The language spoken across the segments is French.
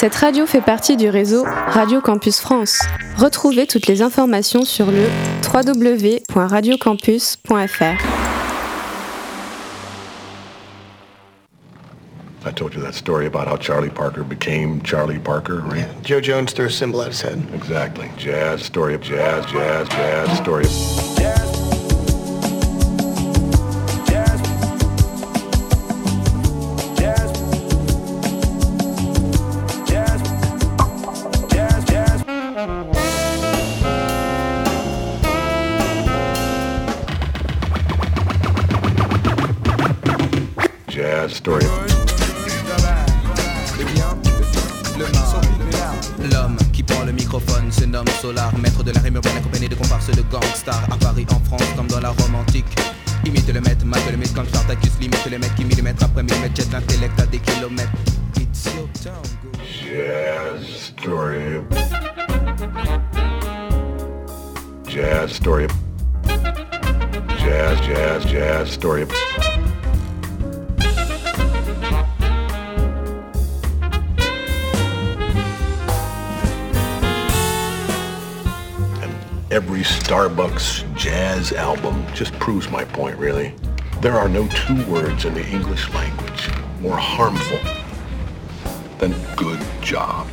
Cette radio fait partie du réseau Radio Campus France. Retrouvez toutes les informations sur le www.radiocampus.fr. I told you that story about how Charlie Parker became Charlie Parker, right? Joe Jones threw a symbol at his head. Exactly. Jazz, story of jazz, jazz, jazz, story of... Jazz, are no two words in the English language more harmful than good job.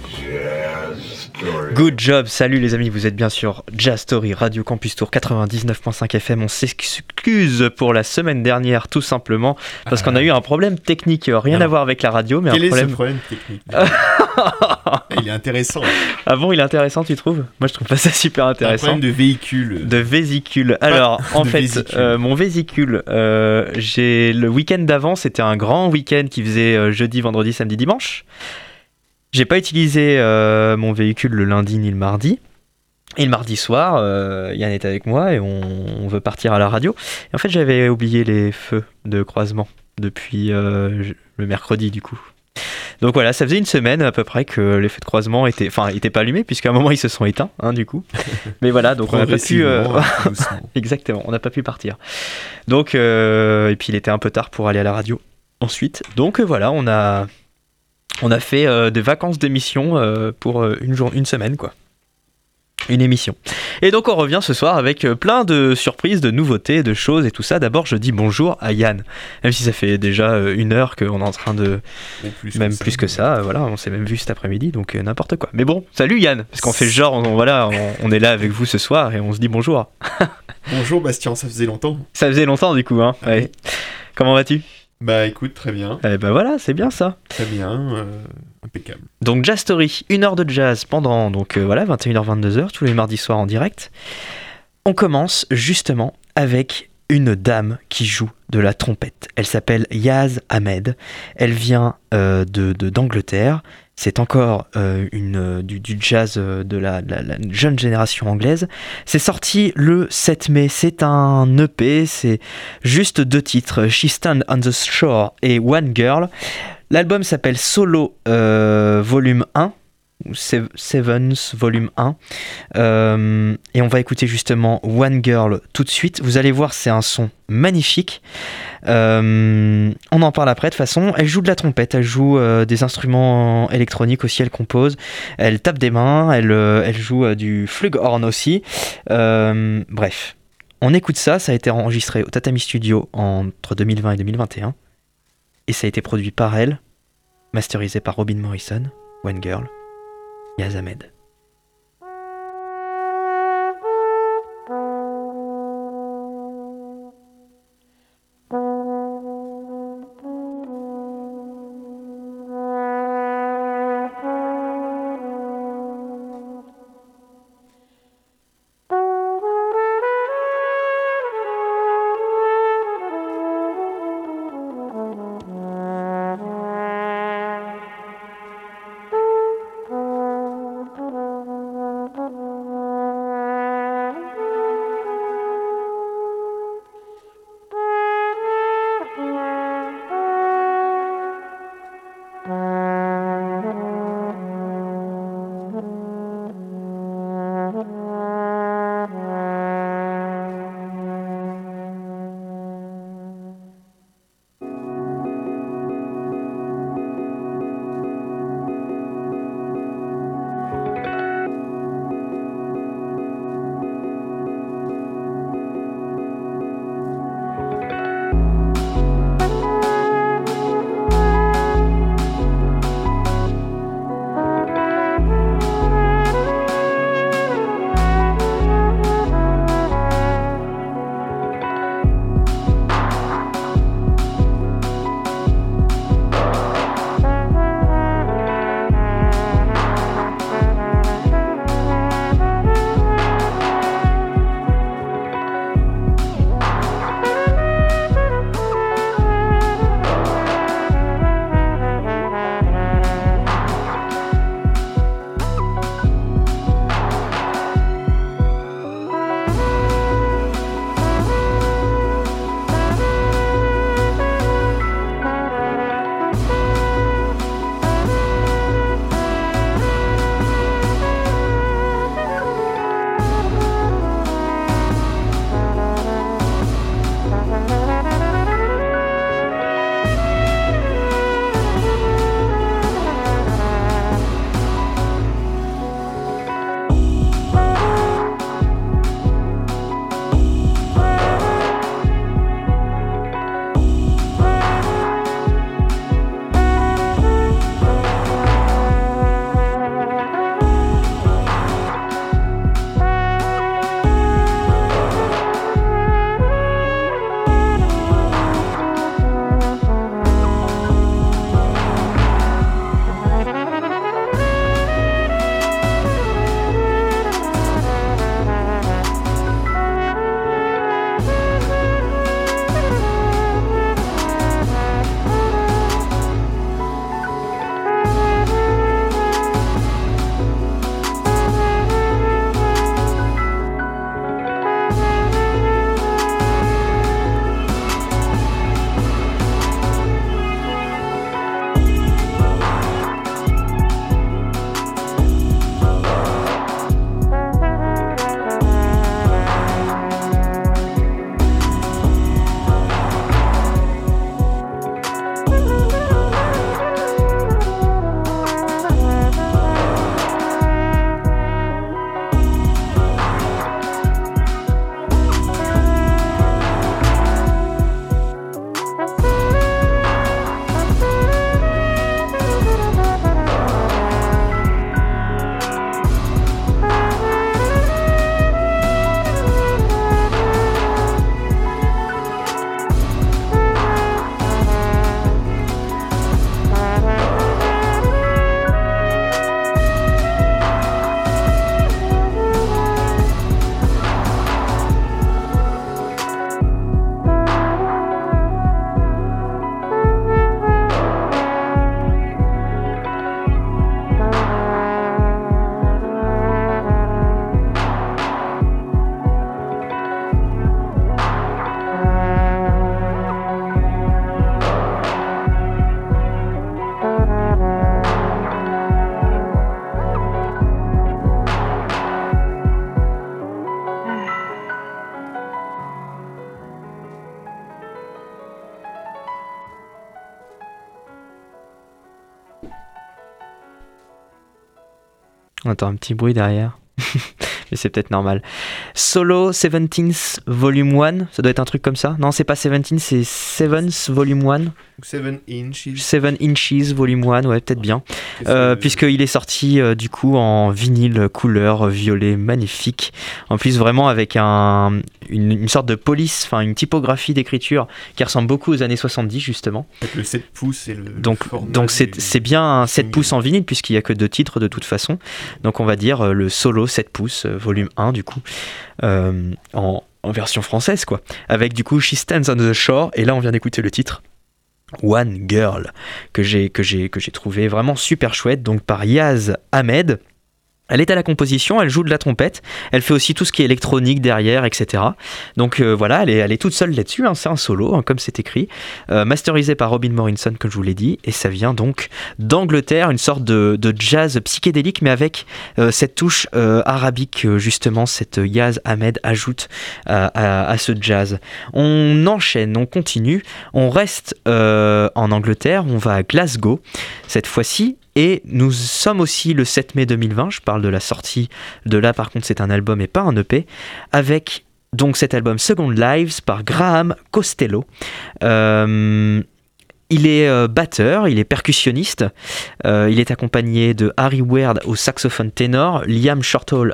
Good job, salut les amis, vous êtes bien sûr Jazz Story, Radio Campus Tour 99.5 FM. On s'excuse pour la semaine dernière, tout simplement, parce qu'on a eu un problème technique, rien à voir avec la radio, mais Quel un est problème. ce problème technique? Il est intéressant. Ah bon, il est intéressant, tu trouves? Moi, je trouve pas ça super C'est un intéressant. problème de véhicule. De vésicule. Alors, en fait, vésicule. euh, mon vésicule, euh, j'ai le week-end d'avant, c'était un grand week-end qui faisait euh, jeudi, vendredi, samedi, dimanche. J'ai pas utilisé euh, mon véhicule le lundi ni le mardi. Et le mardi soir, Yann est avec moi et on, on veut partir à la radio. Et en fait, j'avais oublié les feux de croisement depuis le mercredi du coup. Donc voilà, ça faisait une semaine à peu près que les feux de croisement étaient, enfin, étaient pas allumés puisqu'à un moment ils se sont éteints, hein, du coup. Mais voilà, donc on n'a pas pu. euh, doucement. Exactement, on n'a pas pu partir. Donc, euh, et puis il était un peu tard pour aller à la radio ensuite. Donc euh, voilà, on a, on a fait euh, des vacances d'émission pour une, jour, une semaine, quoi. Une émission. Et donc on revient ce soir avec euh, plein de surprises, de nouveautés, de choses et tout ça. D'abord, je dis bonjour à Yann. Même si ça fait déjà euh, une heure qu'on est en train de. Plus même plus que ça, euh, voilà, on s'est même vu cet après-midi, donc n'importe quoi. Mais bon, salut Yann, parce qu'on fait genre, on, voilà, on, on est là avec vous ce soir et on se dit bonjour. Bonjour Bastien, ça faisait longtemps. Ça faisait longtemps du coup, hein. Ah ouais. Comment vas-tu? Bah écoute, très bien, Eh ben voilà, c'est bien ça. très bien, euh, impeccable. Donc Jazz Story, une heure de jazz pendant donc euh, voilà 21h 22h tous les mardis soirs en direct. On commence justement avec une dame qui joue de la trompette. Elle s'appelle Yaz Ahmed. Elle vient euh, de- d'Angleterre. C'est encore euh, une, euh, du, jazz euh, de la, jeune génération anglaise. C'est sorti le 7 mai. C'est un EP. C'est juste deux titres, She Stand on the Shore et One Girl. L'album s'appelle Solo Volume 1, ou Sev- Sevens Volume 1. Euh, et on va écouter justement One Girl tout de suite. Vous allez voir, c'est un son magnifique. Euh, on en parle après de toute façon. Elle joue de la trompette, elle joue euh, des instruments électroniques aussi, elle compose. Elle tape des mains, elle, elle joue du flugelhorn aussi. Bref. On écoute ça, ça a été enregistré au Tatami Studio entre 2020 et 2021. Et ça a été produit par elle, masterisé par Robin Morrison, One Girl, Yaz entend un petit bruit derrière. C'est peut-être normal. Solo 17th Volume 1, ça doit être un truc comme ça. Non, c'est pas 17, c'est 7th Volume 1. 7 inches. 7 Inches Volume 1, ouais, peut-être bien. Euh, Puisqu'il est sorti euh, du coup en vinyle couleur violet magnifique. En plus, vraiment avec un, une, une sorte de police, enfin une typographie d'écriture qui ressemble beaucoup aux années 70 justement. Avec le 7 pouces et le. Donc, le donc c'est bien un 7 single. pouces en vinyle puisqu'il n'y a que deux titres de toute façon. Donc on va dire euh, le solo 7 pouces, euh, volume 1 du coup, euh, en, en version française quoi. Avec du coup She Stands on the Shore et là on vient d'écouter le titre. One Girl que j'ai que j'ai que j'ai trouvé vraiment super chouette donc par Yaz Ahmed elle est à la composition, elle joue de la trompette, elle fait aussi tout ce qui est électronique derrière, etc. Donc euh, voilà, elle est, toute seule là-dessus, hein, c'est un solo, hein, comme c'est écrit, euh, masterisé par Robin Morrison, comme je vous l'ai dit, et ça vient donc d'Angleterre, une sorte de, jazz psychédélique, mais avec euh, cette touche arabique, justement, cette Yaz Ahmed ajoute à, ce jazz. On enchaîne, on continue, on reste en Angleterre, on va à Glasgow cette fois-ci. Et nous sommes aussi le 7 mai 2020, je parle de la sortie de là par contre c'est un album et pas un EP, avec donc cet album Second Lives par Graham Costello. Euh, il est euh, batteur, il est percussionniste, euh, il est accompagné de Harry Ward au saxophone ténor, Liam Shortall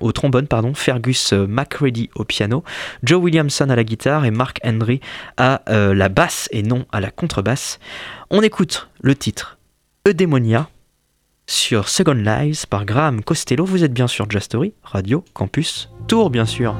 au trombone, pardon, Fergus McCready au piano, Joe Williamson à la guitare et Mark Henry à la basse et non à la contrebasse. On écoute le titre Eudemonia sur Second Lives par Graham Costello. Vous êtes bien sûr Just Story, Radio Campus Tour bien sûr.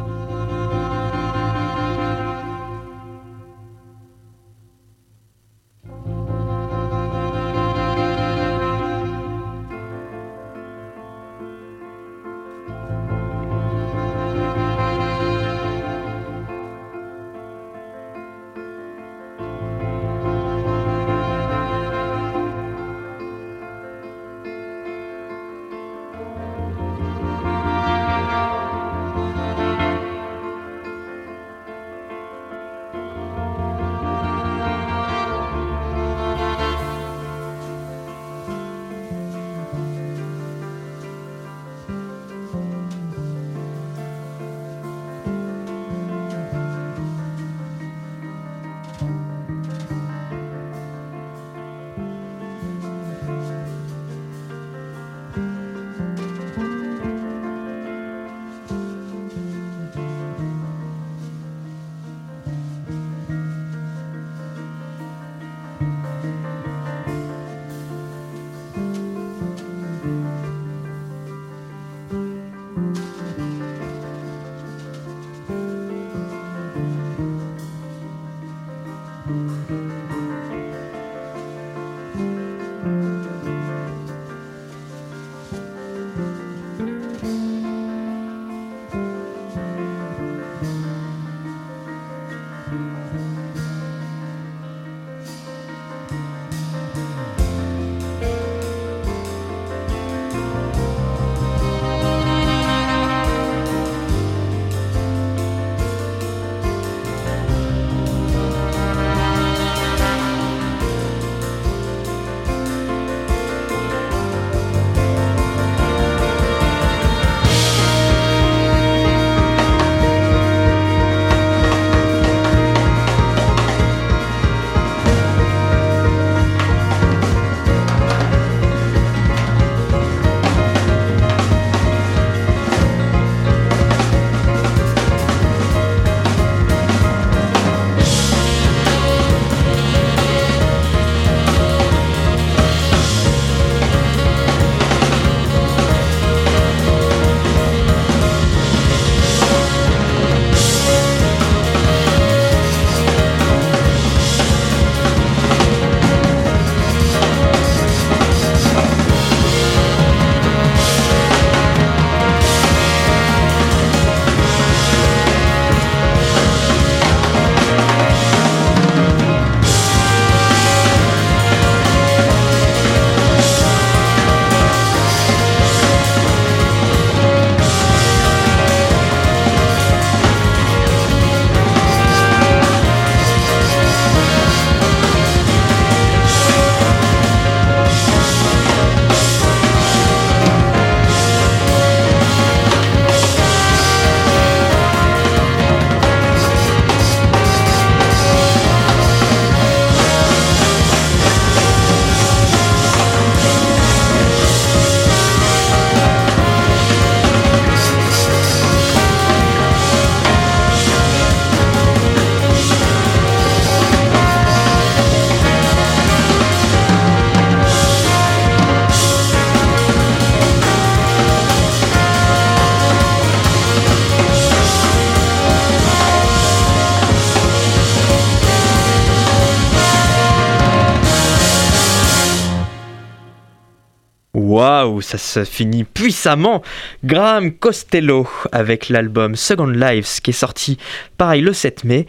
Ça se finit puissamment. Graham Costello avec l'album Second Lives qui est sorti pareil le 7 mai.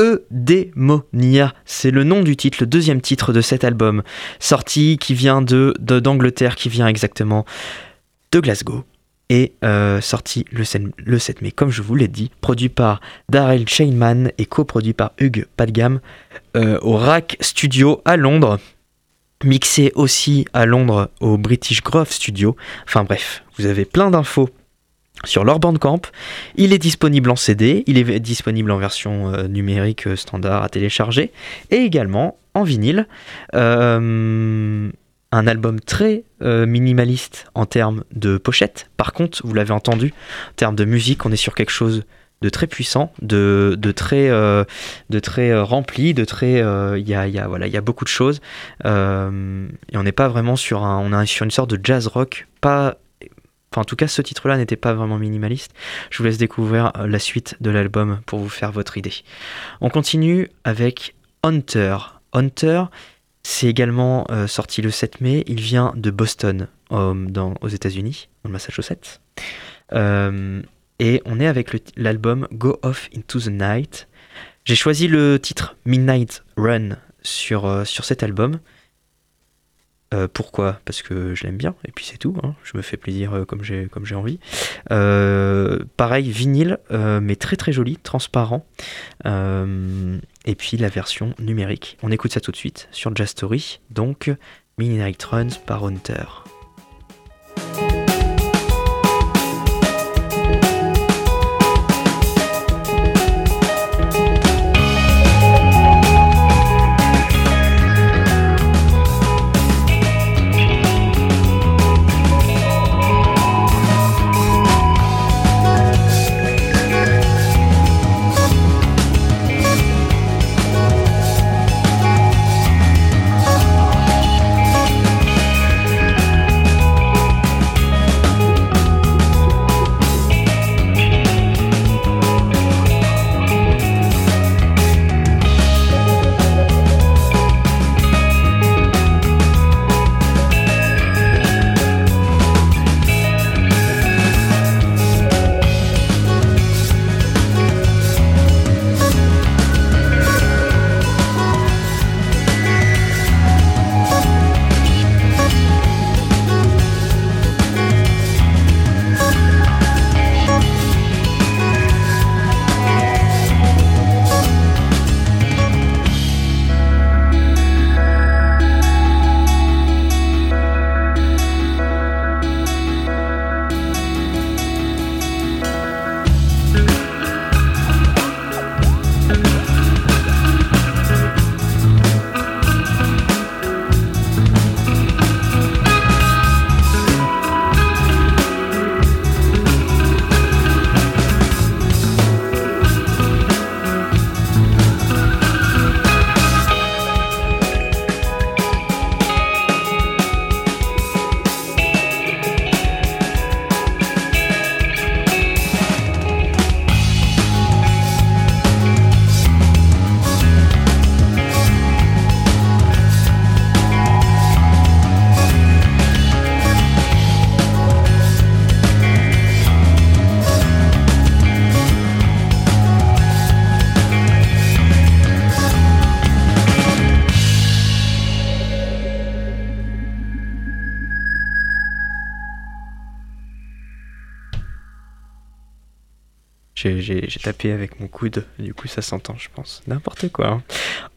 Eudemonia, c'est le nom du titre, le deuxième titre de cet album, sorti qui vient de d'Angleterre, qui vient exactement de Glasgow et euh, sorti le 7, le 7 mai, comme je vous l'ai dit, produit par Daryl Shainman et coproduit par Hugues Padgam euh, au Rack Studio à Londres mixé aussi à Londres au British Grove Studio. Enfin bref, vous avez plein d'infos sur leur Bandcamp. Il est disponible en CD, il est disponible en version euh, numérique euh, standard à télécharger et également en vinyle. Euh, un album très minimaliste en termes de pochette. Par contre, vous l'avez entendu, en termes de musique, on est sur quelque chose de très puissant, de, de très, de très rempli, de très, il y, a, y, a, voilà, y a beaucoup de choses. et on n'est pas vraiment sur un, on est sur une sorte de jazz rock, pas Enfin, en tout cas, ce titre-là n'était pas vraiment minimaliste. Je vous laisse découvrir euh, la suite de l'album pour vous faire votre idée. On continue avec Hunter. Hunter, c'est également euh, sorti le 7 mai. Il vient de Boston, aux États-Unis, dans le Massachusetts. Euh, et on est avec l'album Go Off Into the Night. J'ai choisi le titre Midnight Run sur, sur cet album. Euh, pourquoi? Parce que je l'aime bien, et puis c'est tout, hein. je me fais plaisir euh, comme j'ai envie. Euh, pareil, vinyle, mais très très joli, transparent. et puis la version numérique. On écoute ça tout de suite sur Jazz Story, donc Mini Night Runs par Hunter. J'ai tapé avec mon coude, du coup ça s'entend, je pense. N'importe quoi. Hein.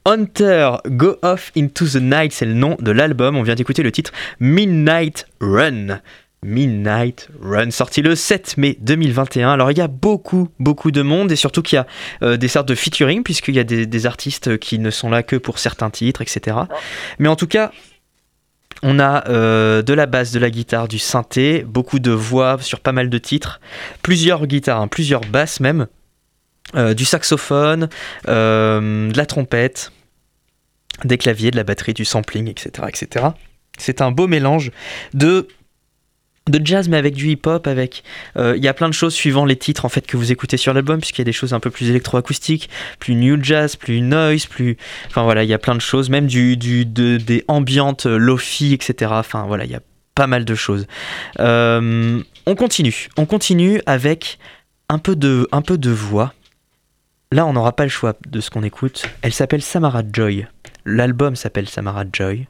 Hunter, Go Off Into the Night, c'est le nom de l'album. On vient d'écouter le titre Midnight Run. Midnight Run, sorti le 7 mai 2021. Alors il y a beaucoup, beaucoup de monde et surtout qu'il y a euh, des sortes de featuring puisqu'il y a des, des, artistes qui ne sont là que pour certains titres, etc. Mais en tout cas, on a euh, de la basse, de la guitare, du synthé, beaucoup de voix sur pas mal de titres, plusieurs guitares, hein, plusieurs basses même, euh, du saxophone, euh, de la trompette, des claviers, de la batterie, du sampling, etc. etc. C'est un beau mélange de de jazz mais avec du hip-hop avec euh, il y a plein de choses suivant les titres en fait que vous écoutez sur l'album puisqu'il y a des choses un peu plus électroacoustiques plus new jazz plus noise plus enfin voilà il y a plein de choses même du, de, des ambiantes lofi etc enfin voilà il y a pas mal de choses. Euh, on continue, on continue avec un peu de, un peu de voix. Là, on n'aura pas le choix de ce qu'on écoute. Elle s'appelle Samara Joy. L'album s'appelle Samara Joy.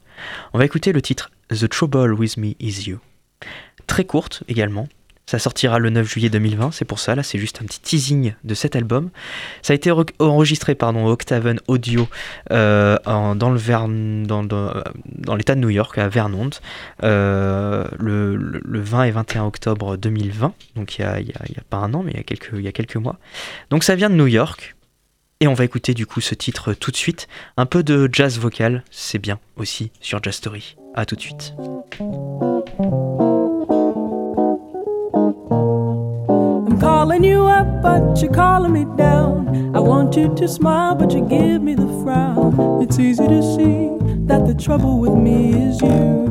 On va écouter le titre The Trouble With Me Is You. Très courte également. Ça sortira le 9 juillet 2020, c'est pour ça, là c'est juste un petit teasing de cet album. Ça a été re- enregistré pardon, Octaven Audio euh, dans euh, dans l'état de New York, à Vermont, euh, le, le- le 20 et 21 octobre 2020, donc il y a, il y a- il y a pas un an, mais il y, a quelques, il y a quelques mois. Donc ça vient de New York, et on va écouter du coup ce titre tout de suite. Un peu de jazz vocal, c'est bien aussi sur Jazz Story. A tout de suite. Calling you up, but you're calling me down. I want you to smile, but you give me the frown. It's easy to see that the trouble with me is you.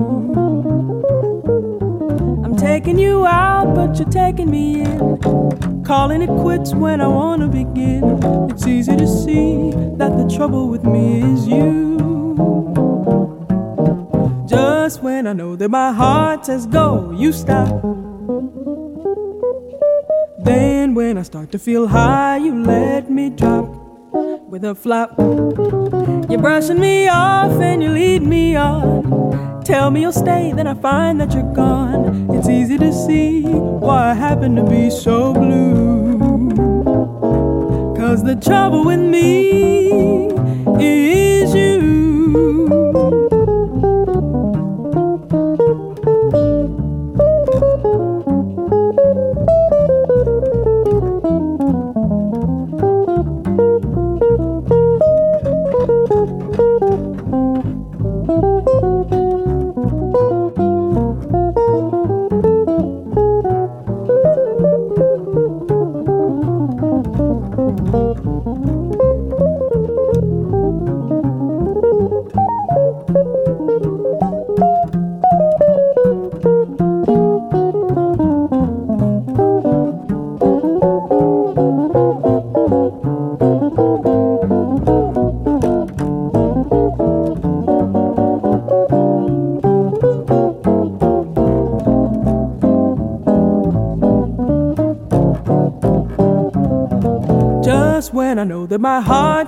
I'm taking you out, but you're taking me in. Calling it quits when I wanna begin. It's easy to see that the trouble with me is you. Just when I know that my heart says go, you stop. Then when I start to feel high, you let me drop with a flop. You're brushing me off and you lead me on. Tell me you'll stay, then I find that you're gone. It's easy to see why I happen to be so blue. Cause the trouble with me is you.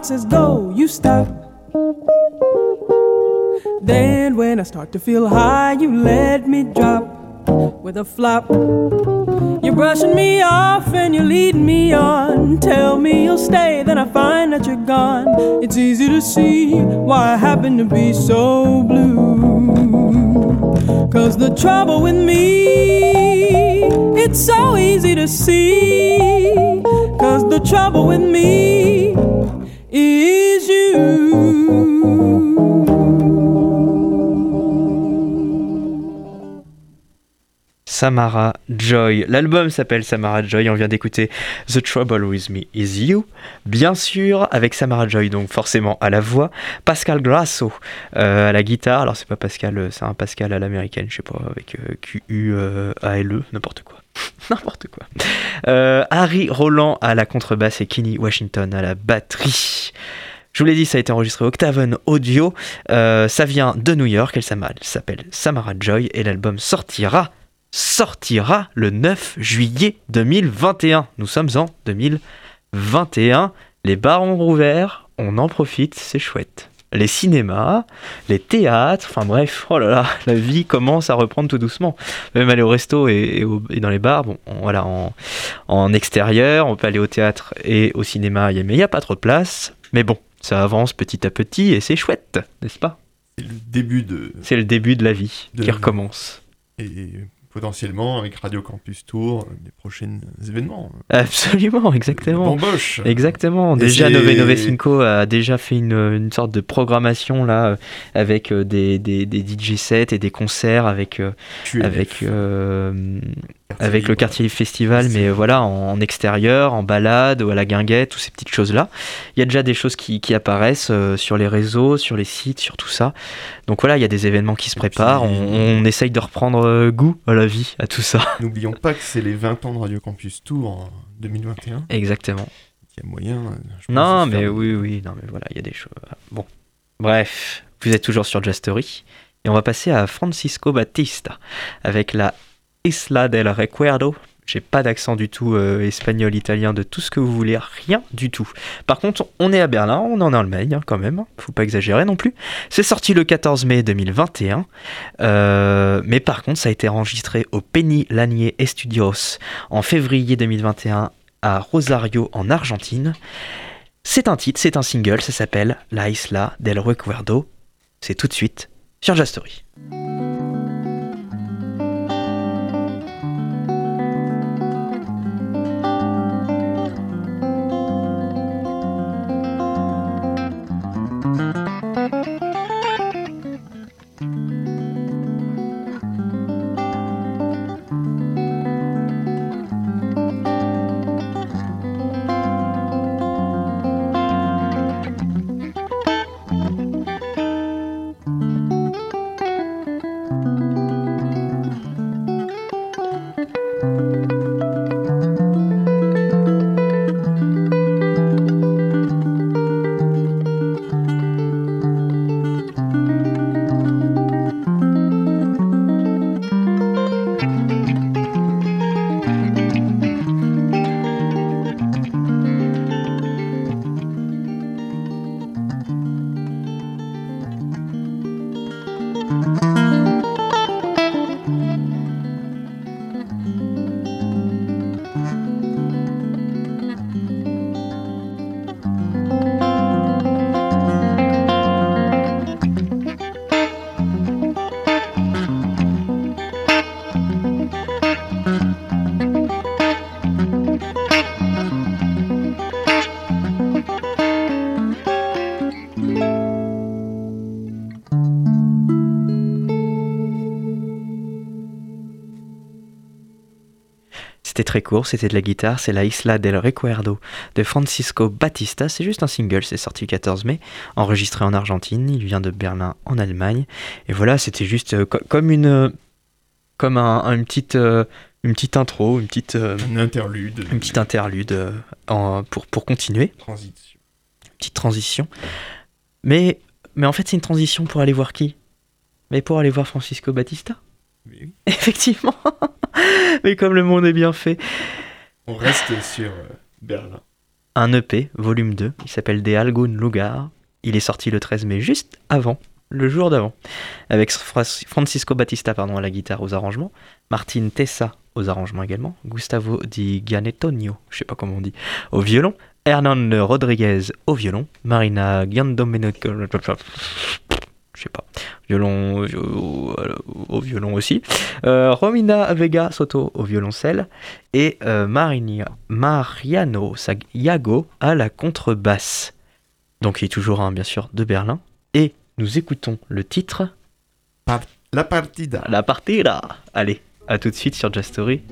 Says go, you stop. Then when I start to feel high, you let me drop with a flop. You're brushing me off and you're leading me on. Tell me you'll stay, then I find that you're gone. It's easy to see why I happen to be so blue. Cause the trouble with me, it's so easy to see. Cause the trouble with me is you. Samara Joy. L'album s'appelle Samara Joy. On vient d'écouter The Trouble With Me Is You. Bien sûr, avec Samara Joy, donc forcément à la voix. Pascal Grasso euh, à la guitare. Alors, c'est pas Pascal, euh, c'est un Pascal à l'américaine, je sais pas, avec euh, Q-U-A-L-E, n'importe quoi. n'importe quoi. Euh, Harry Roland à la contrebasse et Kenny Washington à la batterie. Je vous l'ai dit, ça a été enregistré au Octaven Audio. Euh, ça vient de New York. Elle s'appelle- s'appelle Samara Joy et l'album sortira sortira le 9 juillet 2021. Nous sommes en 2021. Les bars ont rouvert, on en profite, c'est chouette. Les cinémas, les théâtres, enfin bref, oh là là, la vie commence à reprendre tout doucement. Même aller au resto et, et au- et dans les bars, bon, on- voilà, en, en extérieur, on peut aller au théâtre et au cinéma, il y a- mais il n'y a pas trop de place. Mais bon, ça avance petit à petit et c'est chouette, n'est-ce pas? C'est le début de. C'est le début de la vie De qui la vie. recommence. Et potentiellement, avec Radio Campus Tour, des prochains événements. Absolument, exactement. D'embauche. Exactement. Déjà, Nove Nove Cinco a déjà fait une, une sorte de programmation là euh, avec euh, des, des, des DJ sets et des concerts avec euh, QLF, avec euh, avec le quartier festival, mais voilà en, extérieur, en balade ou à la guinguette, toutes ces petites choses là. Il y a déjà des choses qui, qui apparaissent euh, sur les réseaux, sur les sites, sur tout ça. Donc voilà, il y a des événements qui se préparent. puis- On, on essaye de reprendre euh, goût à la vie, à tout ça. N'oublions pas que c'est les 20 ans de Radio Campus Tour en 2021. Exactement. Il y a moyen. euh, je pense, Non, faire mais oui, oui, non, mais voilà, il y a des choses. Bon, bref, vous êtes toujours sur Jastory Et on va passer à Francisco Batista avec la Isla del Recuerdo. J'ai pas d'accent du tout euh, espagnol, italien, de tout ce que vous voulez, rien du tout. Par contre, on est à Berlin, on est en Allemagne hein, quand même, hein. faut pas exagérer non plus. C'est sorti le 14 mai 2021, euh, mais par contre, ça a été enregistré au Penny Lanier Studios en février 2021 à Rosario en Argentine. C'est un titre, c'est un single, ça s'appelle La Isla del Recuerdo. C'est tout de suite sur Jastory. C'était très court, c'était de la guitare, c'est la Isla del Recuerdo de Francisco Batista, c'est juste un single, c'est sorti le 14 mai, enregistré en Argentine, il vient de Berlin en Allemagne, et voilà, c'était juste euh, co- comme une euh, comme un, un- une petite euh, une petite intro, une petite euh, interlude. une petite interlude euh, en- pour pour continuer, transition. petite transition. Mais mais en fait, c'est une transition pour aller voir qui? Mais pour aller voir Francisco Batista. Oui. Effectivement. Mais comme le monde est bien fait. On reste sur euh, Berlin. un EP, volume 2, il s'appelle De Algun Lugar. Il est sorti le 13 mai, juste avant, le jour d'avant, avec Fra- Francisco Batista pardon, à la guitare aux arrangements, Martin Tessa aux arrangements également, Gustavo Di Gianettonio, je sais pas comment on dit, au violon, Hernan Rodriguez au violon, Marina Giandomenico, je sais pas, violon au, au violon aussi, euh, Romina Vega Soto au violoncelle, et euh, Marinia- Mariano Sagiago à la contrebasse. Donc il est toujours un, bien sûr, de Berlin. Et nous écoutons le titre La partida. La partida. Allez, à tout de suite sur Just Story.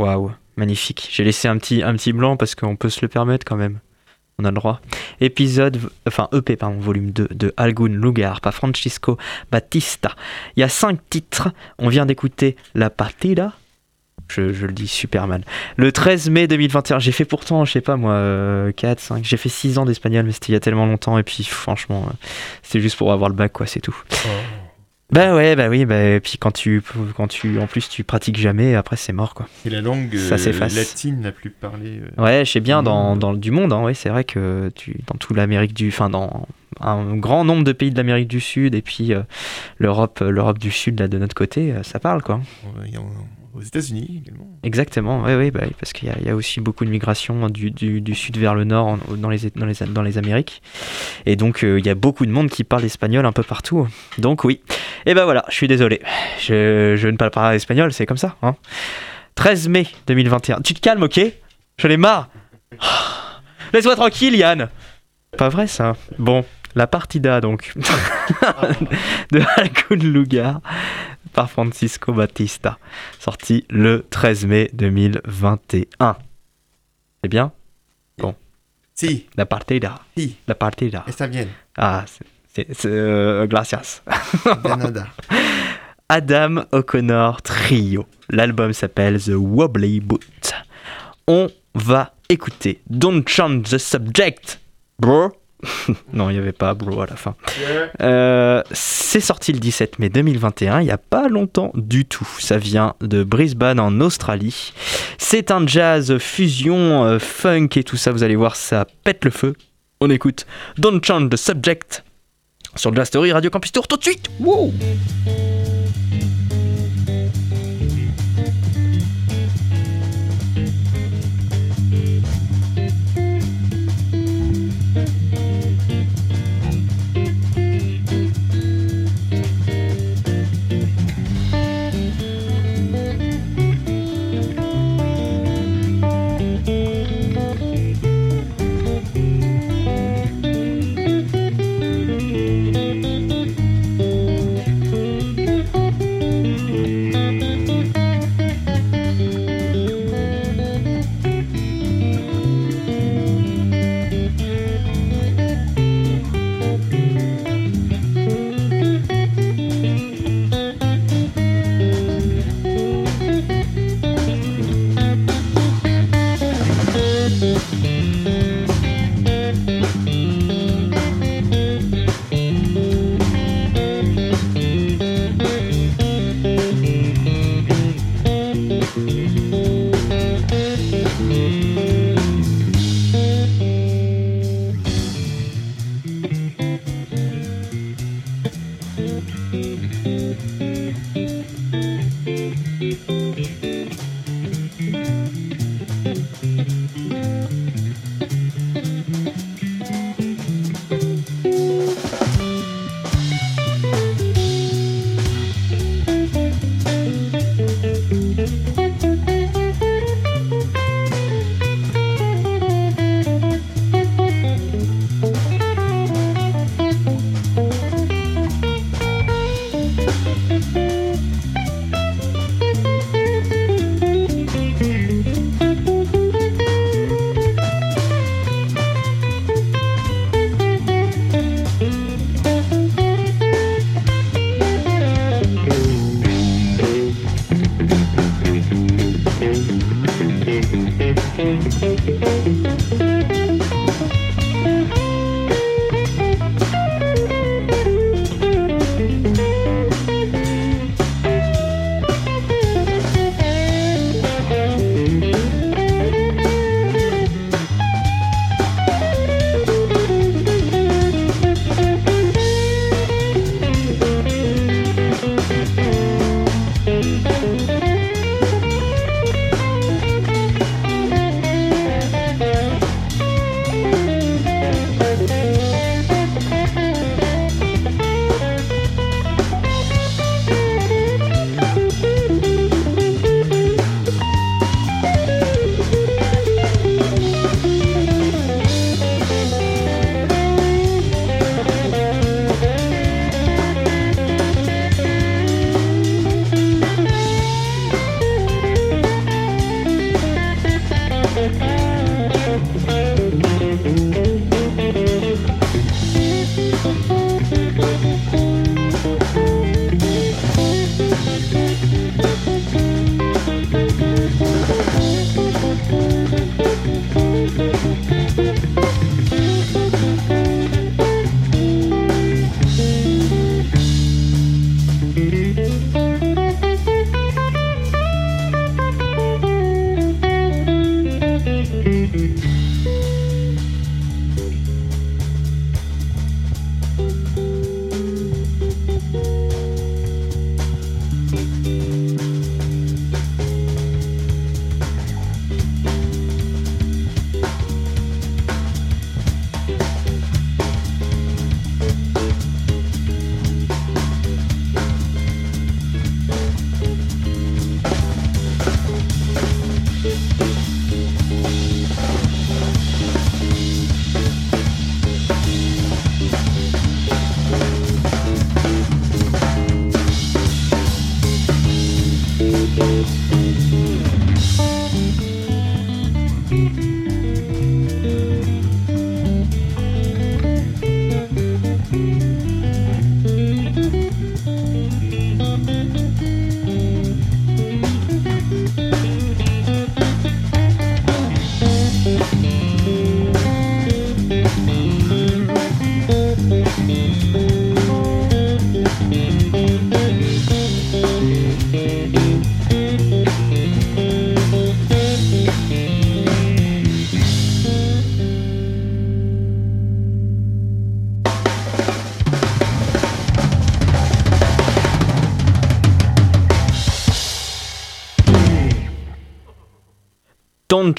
Waouh, magnifique. J'ai laissé un petit, un petit blanc parce qu'on peut se le permettre quand même. On a le droit. Épisode, enfin EP, pardon, volume 2 de Algun Lugar par Francisco Batista. Il y a 5 titres. On vient d'écouter La Partida. Je, je le dis super mal. Le 13 mai 2021, j'ai fait pourtant, je sais pas moi, euh, 4, 5, j'ai fait 6 ans d'espagnol, mais c'était il y a tellement longtemps, et puis franchement, euh, c'était juste pour avoir le bac, quoi, c'est tout. Bah ouais, bah oui, bah, et puis quand tu, quand tu, en plus, tu pratiques jamais, après c'est mort, quoi. C'est la langue Ça euh, latine la plus parlée. euh, Ouais, je sais bien, dans, dans le- du monde, hein, ouais, c'est vrai que tu, dans toute l'Amérique du. Enfin, dans un grand nombre de pays de l'Amérique du Sud et puis euh, l'Europe l'Europe du Sud, là, de notre côté, euh, ça parle, quoi. y a aux États-Unis également. Exactement, oui, oui, bah, parce qu'il y, a- aussi beaucoup de migration du, du, sud vers le nord dans, les, Amériques. Et donc, euh, il y a beaucoup de monde qui parle espagnol un peu partout. Donc, oui. Et ben voilà, je suis désolé. Je, ne parle pas espagnol, c'est comme ça. Hein. 13 mai 2021. Tu te calmes, ok? Je l'ai marre. Laisse-moi tranquille, Yann. Pas vrai, ça. Bon, la partida, donc, de Alcun Lugar par Francisco Batista sorti le 13 mai 2021. C'est bien? Si, La partida. si, La partida. está bien. Ah, c'est, euh, gracias. De nada. Adam O'Connor Trio. L'album s'appelle The Wobbly Boot. On va écouter Don't Change the Subject, bro. non, il n'y avait pas bro à la fin. Euh, c'est sorti le 17 mai 2021, il n'y a pas longtemps du tout. Ça vient de Brisbane en Australie. C'est un jazz fusion, euh, funk et tout ça, vous allez voir, ça pète le feu. On écoute Don't Change the Subject sur Jazz Story Radio Campus Tour tout de suite. Wow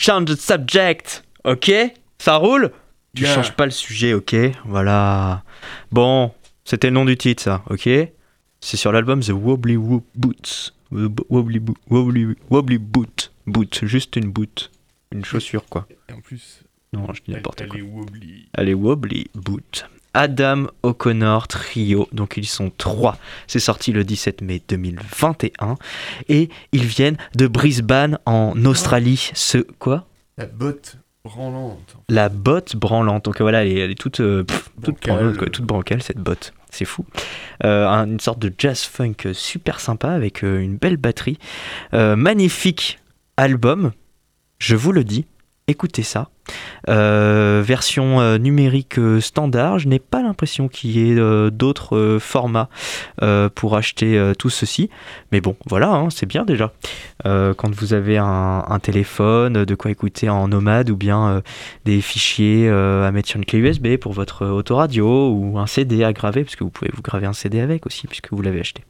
change the subject. Ok? Ça roule? Tu Yeah. changes pas le sujet, ok? Voilà. Bon, c'était le nom du titre, ça, ok? C'est sur l'album The Wobbly Wo- Boots. Wob- Wobbly, Bo- Wobbly, Wobbly Boot. Boot, juste une boot. Une chaussure, quoi. Et en plus, Non, je dis elle, n'importe elle quoi. est wobbly. Allez, Wobbly Boot. Adam O'Connor Trio, donc ils sont trois. C'est sorti le 17 mai 2021 et ils viennent de Brisbane en Australie. Ce quoi? La botte branlante. La botte branlante. Donc voilà, elle est, elle est toute, euh, pff, toute branlante, quoi, toute bancale cette botte. C'est fou. Euh, un- une sorte de jazz funk super sympa avec euh, une belle batterie. Euh, magnifique album, je vous le dis. Écoutez ça. Euh, version euh, numérique euh, standard. Je n'ai pas l'impression qu'il y ait d'autres formats pour acheter tout ceci. Mais bon, voilà, hein, c'est bien déjà. Quand vous avez un, téléphone, de quoi écouter en nomade ou bien des fichiers à mettre sur une clé USB pour votre autoradio ou un CD à graver, parce que vous pouvez vous graver un CD avec aussi, puisque vous l'avez acheté.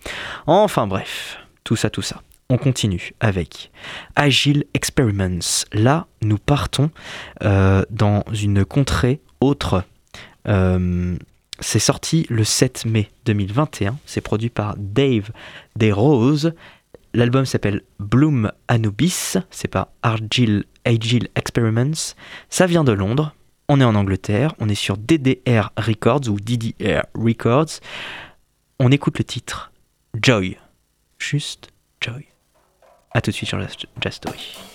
Enfin bref, tout ça, tout ça. On continue avec Agile Experiments. Là, nous partons euh, dans une contrée autre. Euh, c'est sorti le 7 mai 2021. C'est produit par Dave Desroses. L'album s'appelle Bloom Anubis. C'est pas Agile, Agile Experiments. Ça vient de Londres. On est en Angleterre. On est sur DDR Records ou DDR Records. On écoute le titre Joy. Juste Joy. A tout de suite sur la Jazz Story.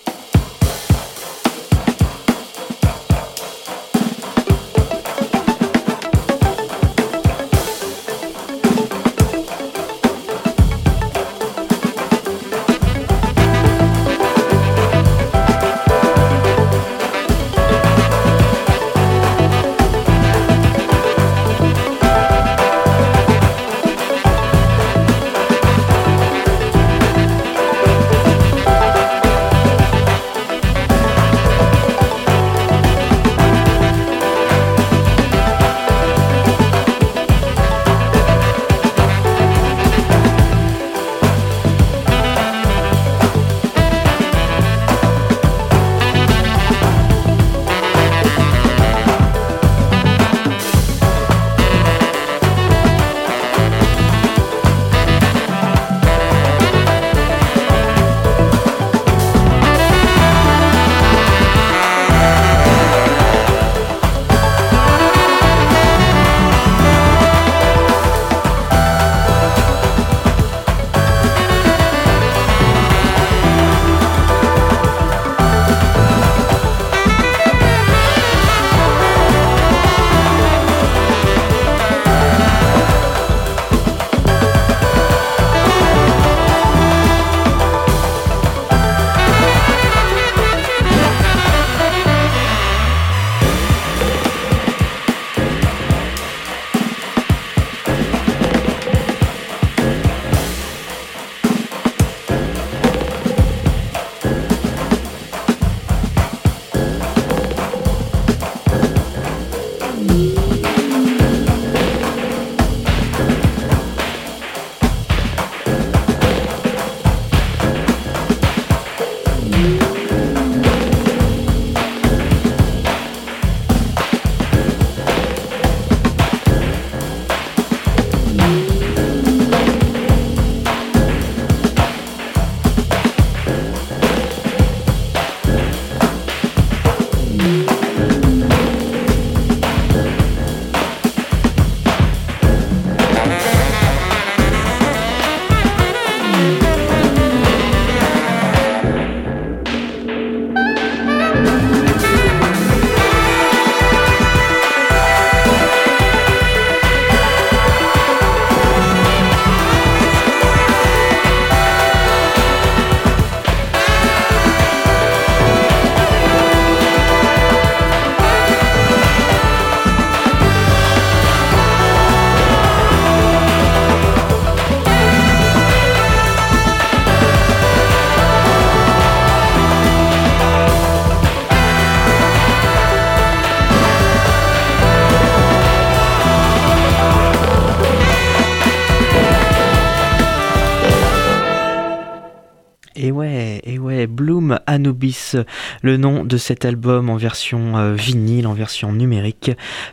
Anubis, le nom de cet album en version euh, vinyle, en version numérique,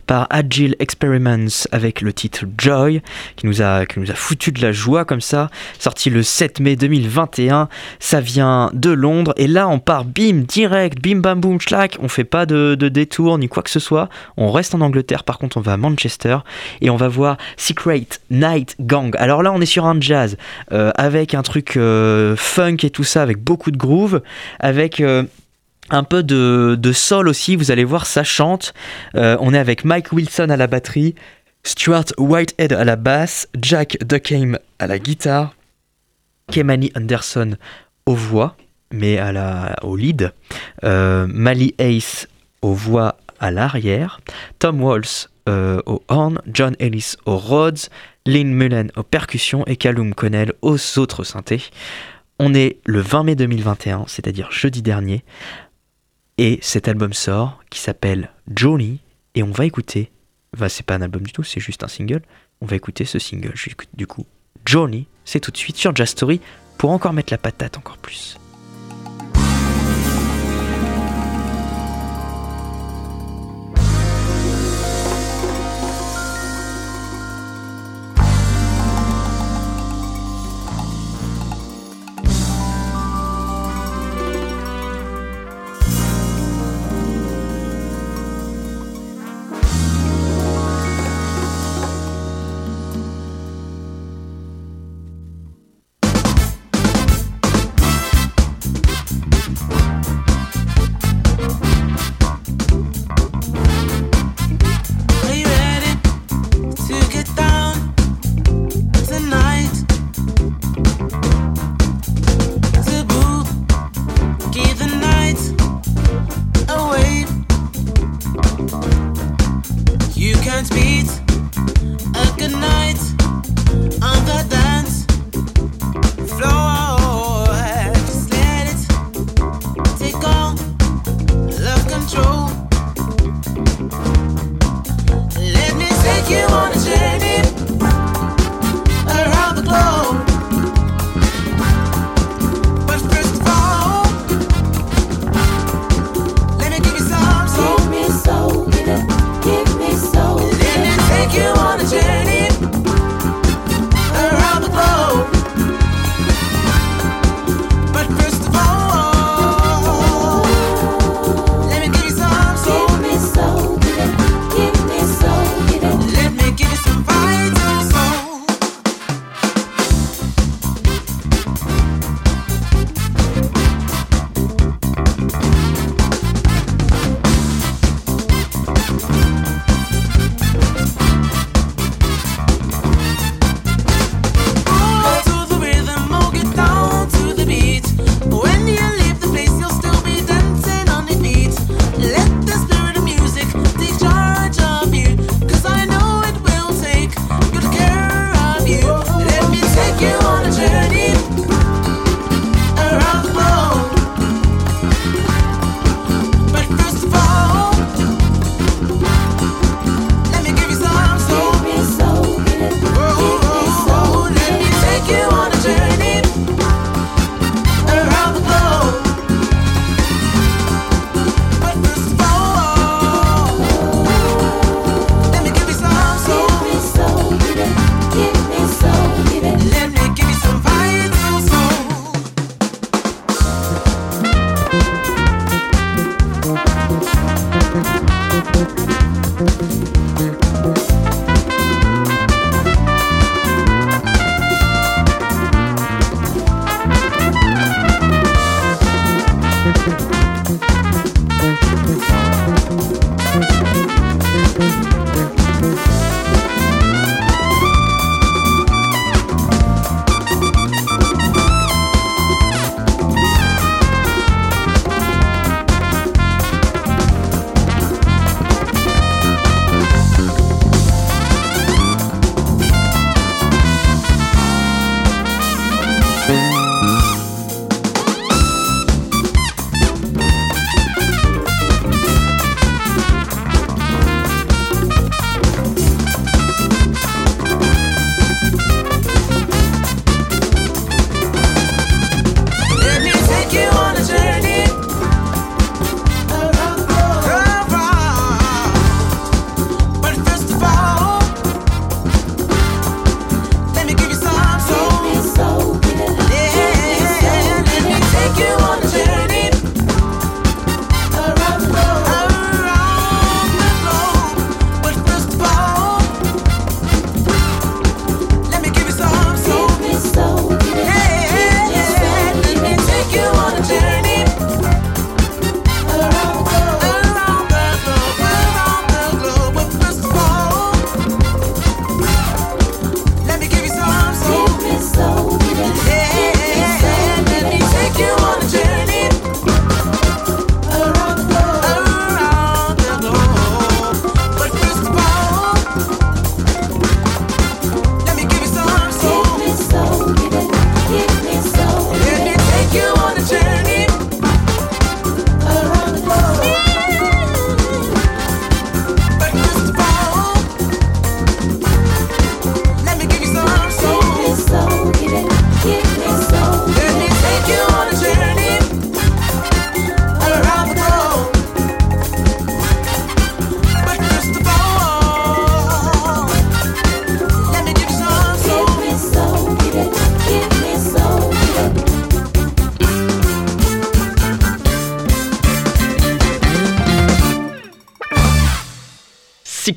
par Agile Experiments avec le titre Joy, qui nous a, qui nous a foutu de la joie comme ça, sorti le 7 mai 2021. Ça vient de Londres, et là on part bim, direct, bim bam boum schlack, on fait pas de, détour ni quoi que ce soit. On reste en Angleterre, par contre on va à Manchester, et on va voir Secret Night Gang. Alors là on est sur un jazz, euh, avec un truc euh, funk et tout ça, avec beaucoup de groove, euh, un peu de, soul aussi, vous allez voir, ça chante. Euh, on est avec Mike Wilson à la batterie, Stuart Whitehead à la basse, Jack Duckheim à la guitare, Kemani Anderson aux voix, mais au lead, euh, Mali Ace aux voix à l'arrière, Tom euh, au horn, John Ellis aux Rhodes, Lynn Mullen aux percussions et Callum Connell aux autres synthés. On est le 20 mai 2021, c'est-à-dire jeudi dernier, et cet album sort qui s'appelle Johnny, et on va écouter, bah, c'est pas un album du tout, c'est juste un single, on va écouter ce single, du coup, Johnny, c'est tout de suite sur Jazz Story pour encore mettre la patate encore plus.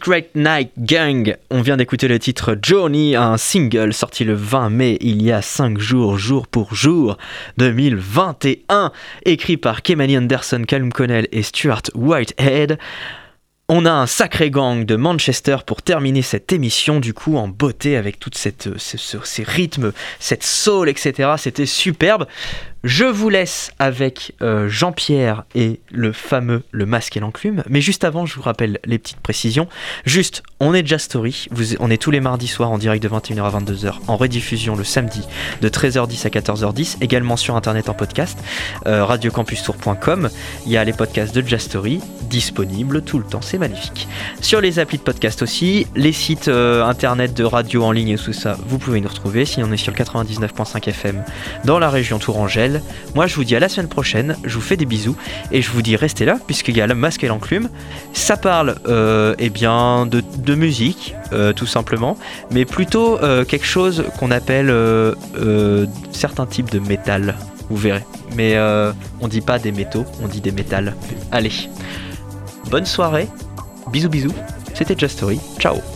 Secret Night Gang. On vient d'écouter le titre Johnny, un single sorti le 20 mai, il y a 5 jours, jour pour jour, 2021, écrit par Kemani Anderson, Callum Connell et Stuart Whitehead. On a un sacré gang de Manchester pour terminer cette émission du coup en beauté avec toute cette ce- ce- ces rythmes, cette soul, etc. C'était superbe. Je vous laisse avec euh, Jean-Pierre et le fameux Le Masque et l'Enclume. Mais juste avant, je vous rappelle les petites précisions. Juste, on est Jazz Story. Vous, on est tous les mardis soirs en direct de 21h à 22h, en rediffusion le samedi de 13h10 à 14h10, également sur internet en podcast, euh, radiocampustour.com. Il y a les podcasts de Jazz Story disponibles tout le temps, c'est magnifique. Sur les applis de podcast aussi, les sites euh, internet de radio en ligne et tout ça, vous pouvez nous retrouver. Sinon, on est sur le 99.5 FM dans la région Tourangelle. Moi, je vous dis à la semaine prochaine. Je vous fais des bisous et je vous dis restez là puisqu'il y a le masque et l'enclume. Ça parle, euh, eh bien, de, musique, euh, tout simplement, mais plutôt euh, quelque chose qu'on appelle certains types de métal. Vous verrez. Mais on dit pas des métaux, on dit des métals. Allez, bonne soirée. Bisous, bisous. C'était Just Story. Ciao.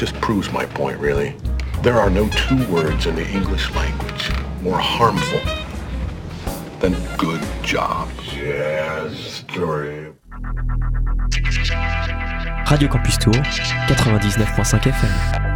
just proves my point, really. There are no two words in the English language more harmful than good job. Jazz story. Radio Campus Tour, 99.5 FM.